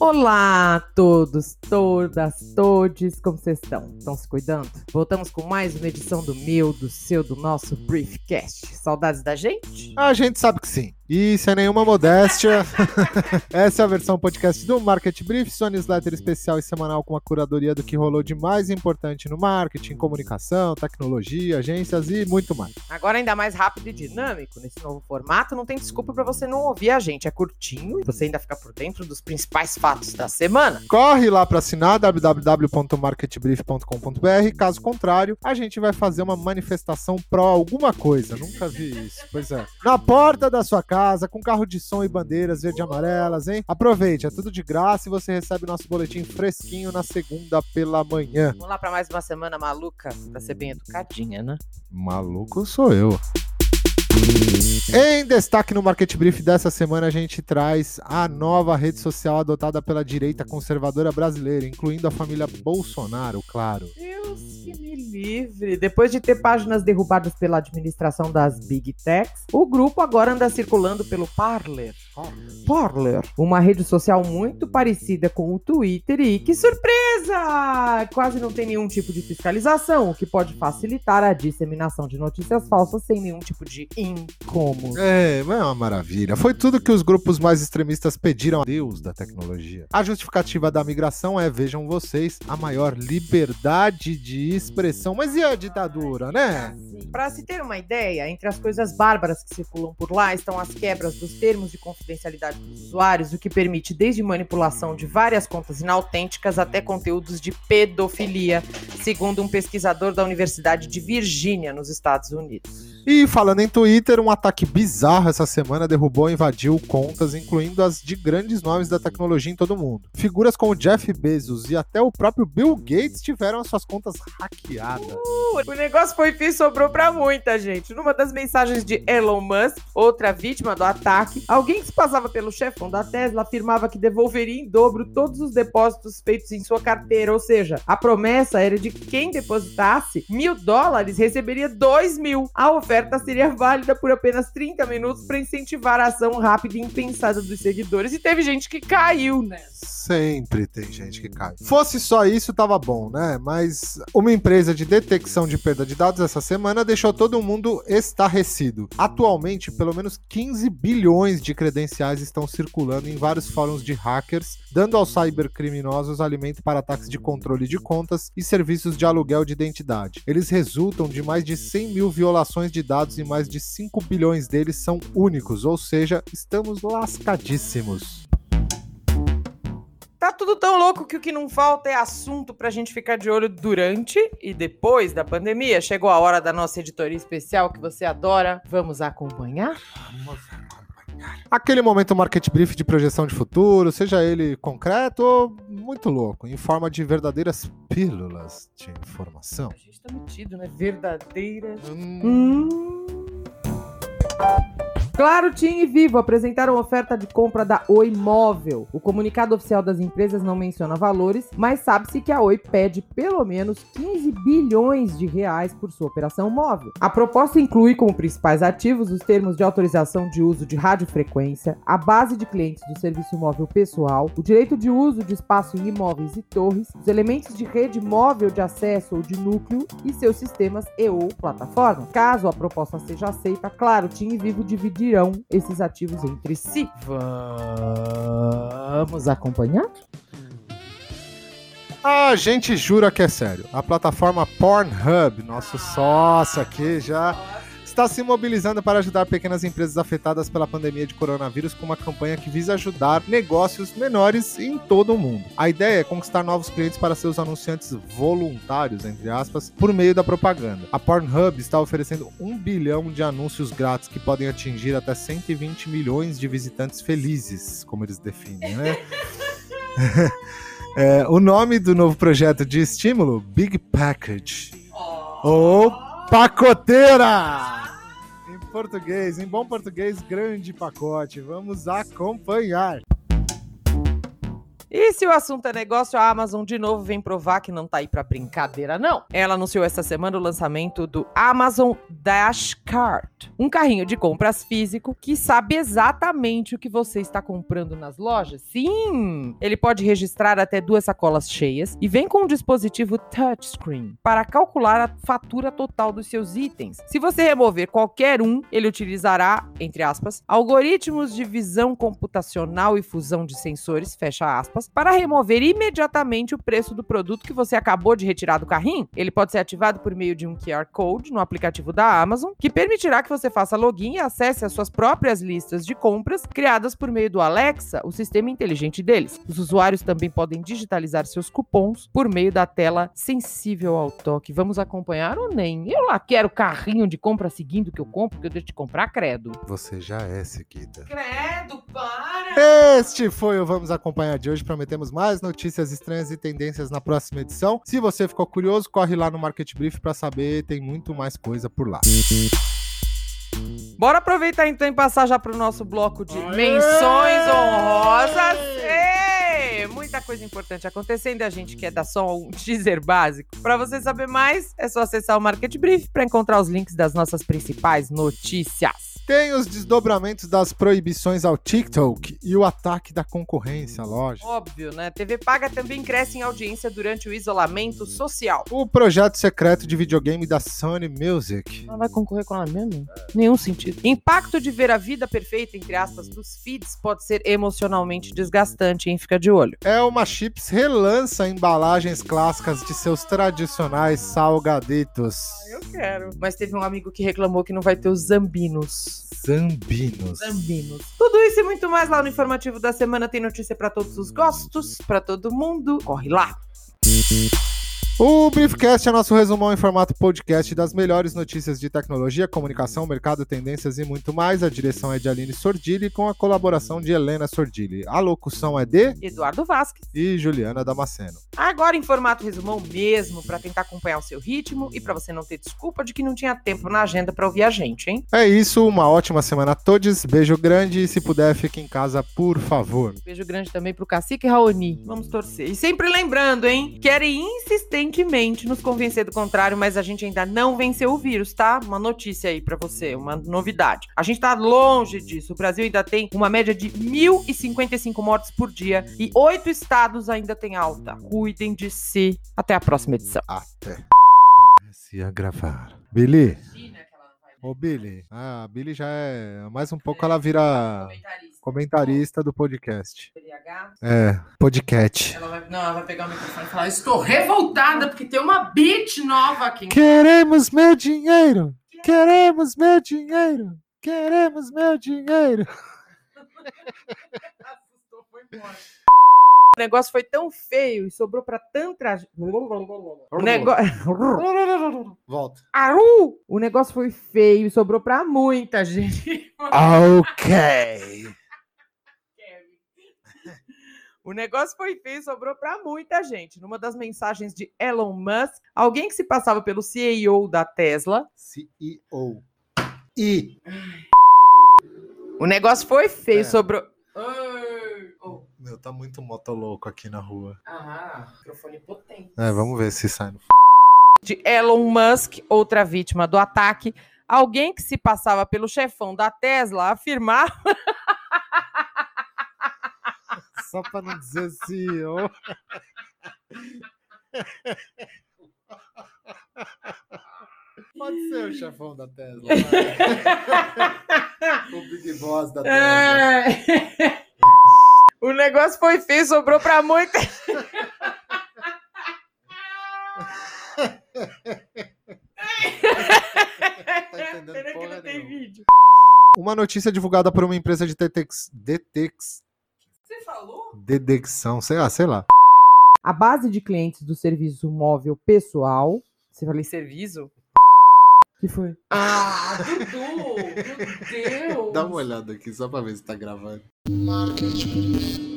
Olá a todos, todas, todes, como vocês estão? Estão se cuidando? Voltamos com mais uma edição do meu, do seu, do nosso Briefcast. Saudades da gente? A gente sabe que sim. E sem nenhuma modéstia, essa é a versão podcast do Market Brief, sua newsletter especial e semanal com a curadoria do que rolou de mais importante no marketing, comunicação, tecnologia, agências e muito mais. Agora ainda mais rápido e dinâmico nesse novo formato, não tem desculpa para você não ouvir a gente, é curtinho e você ainda fica por dentro dos principais fatos da semana. Corre lá para assinar www.marketbrief.com.br, caso contrário, a gente vai fazer uma manifestação pró alguma coisa, nunca vi isso. Pois é. Na porta da sua casa casa, com carro de som e bandeiras verde e amarelas, hein? Aproveite, é tudo de graça e você recebe nosso boletim fresquinho na segunda pela manhã. Vamos lá para mais uma semana maluca, pra ser bem educadinha, né? Maluco sou eu. Em destaque no Market Brief dessa semana, a gente traz a nova rede social adotada pela direita conservadora brasileira, incluindo a família Bolsonaro, claro. Deus livre. Depois de ter páginas derrubadas pela administração das Big Techs, o grupo agora anda circulando pelo Parler. Parler, uma rede social muito parecida com o Twitter e que surpresa! Quase não tem nenhum tipo de fiscalização, o que pode facilitar a disseminação de notícias falsas sem nenhum tipo de incômodo. É, é uma maravilha. Foi tudo que os grupos mais extremistas pediram a Deus da tecnologia. A justificativa da migração é, vejam vocês, a maior liberdade de expressão. Mas e a ditadura, né? Para se ter uma ideia, entre as coisas bárbaras que circulam por lá estão as quebras dos termos de confidencialidade dos usuários, o que permite desde manipulação de várias contas inautênticas até conteúdos de pedofilia, segundo um pesquisador da Universidade de Virgínia, nos Estados Unidos. E falando em Twitter, um ataque bizarro essa semana derrubou e invadiu contas, incluindo as de grandes nomes da tecnologia em todo o mundo. Figuras como Jeff Bezos e até o próprio Bill Gates tiveram as suas contas hackeadas. Uh, o negócio foi e sobrou pra muita gente. Numa das mensagens de Elon Musk, outra vítima do ataque, alguém que se passava pelo chefão da Tesla afirmava que devolveria em dobro todos os depósitos feitos em sua carteira. Ou seja, a promessa era de que quem depositasse mil dólares receberia dois mil. A oferta oferta seria válida por apenas 30 minutos para incentivar a ação rápida e impensada dos seguidores. E teve gente que caiu nessa. Sempre tem gente que cai. Fosse só isso, tava bom, né? Mas uma empresa de detecção de perda de dados essa semana deixou todo mundo estarrecido. Atualmente, pelo menos 15 bilhões de credenciais estão circulando em vários fóruns de hackers, dando aos cybercriminosos alimento para ataques de controle de contas e serviços de aluguel de identidade. Eles resultam de mais de 100 mil violações de dados e mais de 5 bilhões deles são únicos, ou seja, estamos lascadíssimos. Tá tudo tão louco que o que não falta é assunto pra gente ficar de olho durante e depois da pandemia. Chegou a hora da nossa editoria especial que você adora. Vamos acompanhar? Vamos acompanhar. Aquele momento market brief de projeção de futuro, seja ele concreto ou muito louco, em forma de verdadeiras pílulas de informação. A gente tá metido, né? Verdadeiras. Hum. Hum. Claro, TIM e Vivo apresentaram oferta de compra da Oi Móvel. O comunicado oficial das empresas não menciona valores, mas sabe-se que a Oi pede pelo menos 15 bilhões de reais por sua operação móvel. A proposta inclui como principais ativos os termos de autorização de uso de radiofrequência, a base de clientes do serviço móvel pessoal, o direito de uso de espaço em imóveis e torres, os elementos de rede móvel de acesso ou de núcleo e seus sistemas e ou plataformas. Caso a proposta seja aceita, claro, TIM e Vivo dividir dividirão esses ativos entre si. Vamos acompanhar? A gente jura que é sério. A plataforma Pornhub, nosso sócio aqui já está se mobilizando para ajudar pequenas empresas afetadas pela pandemia de coronavírus com uma campanha que visa ajudar negócios menores em todo o mundo. A ideia é conquistar novos clientes para seus anunciantes voluntários, entre aspas, por meio da propaganda. A Pornhub está oferecendo um bilhão de anúncios grátis que podem atingir até 120 milhões de visitantes felizes, como eles definem, né? é, o nome do novo projeto de estímulo, Big Package. Oh. Ou Pacoteira! Português, em bom português, grande pacote. Vamos acompanhar. E se o assunto é negócio, a Amazon de novo vem provar que não tá aí pra brincadeira, não. Ela anunciou essa semana o lançamento do Amazon Dash Card, um carrinho de compras físico que sabe exatamente o que você está comprando nas lojas. Sim! Ele pode registrar até duas sacolas cheias e vem com um dispositivo touchscreen para calcular a fatura total dos seus itens. Se você remover qualquer um, ele utilizará, entre aspas, algoritmos de visão computacional e fusão de sensores, fecha aspas, para remover imediatamente o preço do produto que você acabou de retirar do carrinho. Ele pode ser ativado por meio de um QR Code no aplicativo da Amazon, que permitirá que você faça login e acesse as suas próprias listas de compras criadas por meio do Alexa, o sistema inteligente deles. Os usuários também podem digitalizar seus cupons por meio da tela sensível ao toque. Vamos acompanhar ou nem? Eu lá quero carrinho de compra seguindo o que eu compro, que eu deixo de comprar, credo. Você já é seguida. Credo, para! Este foi o Vamos Acompanhar de hoje. Prometemos mais notícias estranhas e tendências na próxima edição. Se você ficou curioso, corre lá no Market Brief para saber, tem muito mais coisa por lá. Bora aproveitar então e passar já pro nosso bloco de menções honrosas. Muita coisa importante acontecendo e a gente quer dar só um teaser básico. Para você saber mais, é só acessar o Market Brief para encontrar os links das nossas principais notícias. Tem os desdobramentos das proibições ao TikTok e o ataque da concorrência, lógico. Óbvio, né? TV paga também cresce em audiência durante o isolamento social. O projeto secreto de videogame da Sony Music. Ela vai concorrer com ela mesmo? Nenhum sentido. Impacto de ver a vida perfeita, entre aspas, dos feeds pode ser emocionalmente desgastante, hein? Fica de olho. Elma Chips relança embalagens clássicas de seus tradicionais salgaditos. Eu quero. Mas teve um amigo que reclamou que não vai ter os zambinos. Zambinos. Zambinos. Tudo isso e muito mais lá no informativo da semana tem notícia pra todos os gostos, pra todo mundo. Corre lá. O Briefcast é nosso resumão em formato podcast das melhores notícias de tecnologia, comunicação, mercado, tendências e muito mais. A direção é de Aline Sordilli com a colaboração de Helena Sordilli. A locução é de Eduardo Vasques. e Juliana Damasceno. Agora em formato resumão mesmo, pra tentar acompanhar o seu ritmo e pra você não ter desculpa de que não tinha tempo na agenda pra ouvir a gente, hein? É isso, uma ótima semana a todos. Beijo grande e se puder, fique em casa, por favor. Beijo grande também pro Cacique Raoni. Vamos torcer. E sempre lembrando, hein? Querem insistentemente nos convencer do contrário, mas a gente ainda não venceu o vírus, tá? Uma notícia aí pra você, uma novidade. A gente tá longe disso. O Brasil ainda tem uma média de 1.055 mortes por dia e oito estados ainda têm alta. Cuidem de si. Até a próxima edição. Até. Comece a gravar. Billy. Ô, Billy. Ah, a Billy já é. Mais um pouco ela vira comentarista do podcast. É, podcast. Ela vai, não, ela vai pegar o microfone e falar: Estou revoltada porque tem uma beat nova aqui. Queremos meu dinheiro! Queremos meu dinheiro! Queremos meu dinheiro! Assustou, foi embora. O negócio foi tão feio e sobrou pra tanta. gente. O negócio. Volta. Aru! O negócio foi feio e sobrou pra muita gente. Ok. O negócio foi feio e sobrou pra muita gente. Numa das mensagens de Elon Musk, alguém que se passava pelo CEO da Tesla. CEO. E. O negócio foi feio, É. sobrou. Oh. Meu, tá muito motolouco aqui na rua. Ah, microfone potente. É, vamos ver se sai no. de Elon Musk, outra vítima do ataque. Alguém que se passava pelo chefão da Tesla afirmava Só pra não dizer CEO. Pode ser o chefão da Tesla. o Big Boss da Tesla. É. O negócio foi feio, sobrou pra muita. vídeo. Uma notícia divulgada por uma empresa de detex, detex, Você falou? detecção, sei lá, sei lá. A base de clientes do serviço móvel pessoal. Você falei serviço? que foi? Ah, Dudu! Meu Deus! Dá uma olhada aqui só pra ver se tá gravando. Market Brief.